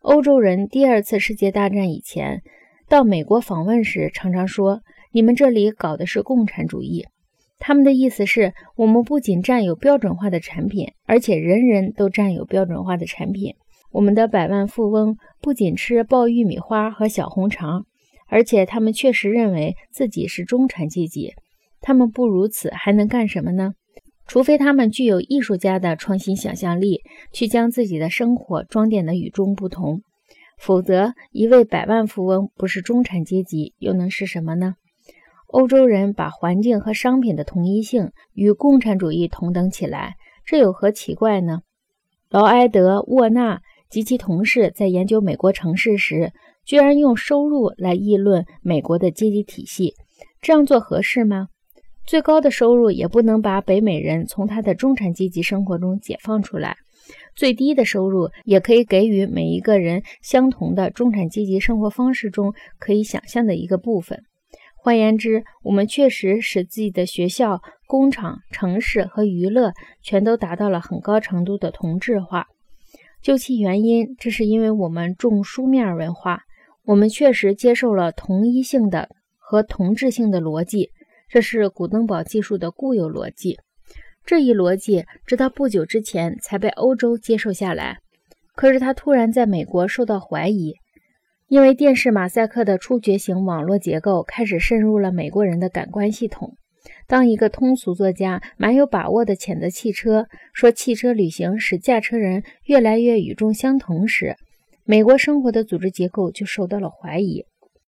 欧洲人第二次世界大战以前到美国访问时，常常说：“你们这里搞的是共产主义。”他们的意思是我们不仅占有标准化的产品，而且人人都占有标准化的产品。我们的百万富翁不仅吃爆玉米花和小红肠，而且他们确实认为自己是中产阶级。他们不如此还能干什么呢？除非他们具有艺术家的创新想象力，去将自己的生活装点得与众不同。否则，一位百万富翁不是中产阶级，又能是什么呢？欧洲人把环境和商品的同一性与共产主义同等起来，这有何奇怪呢？劳埃德·沃纳及其同事在研究美国城市时，居然用收入来议论美国的阶级体系，这样做合适吗？最高的收入也不能把北美人从他的中产阶级生活中解放出来，最低的收入也可以给予每一个人相同的中产阶级生活方式中可以想象的一个部分。换言之，我们确实使自己的学校、工厂、城市和娱乐全都达到了很高程度的同质化。究其原因，这是因为我们重书面文化，我们确实接受了同一性的和同质性的逻辑，这是古登堡技术的固有逻辑。这一逻辑直到不久之前才被欧洲接受下来，可是它突然在美国受到怀疑。因为电视马赛克的触觉型网络结构开始渗入了美国人的感官系统。当一个通俗作家蛮有把握地谴责汽车，说汽车旅行使驾车人越来越与众相同时，美国生活的组织结构就受到了怀疑。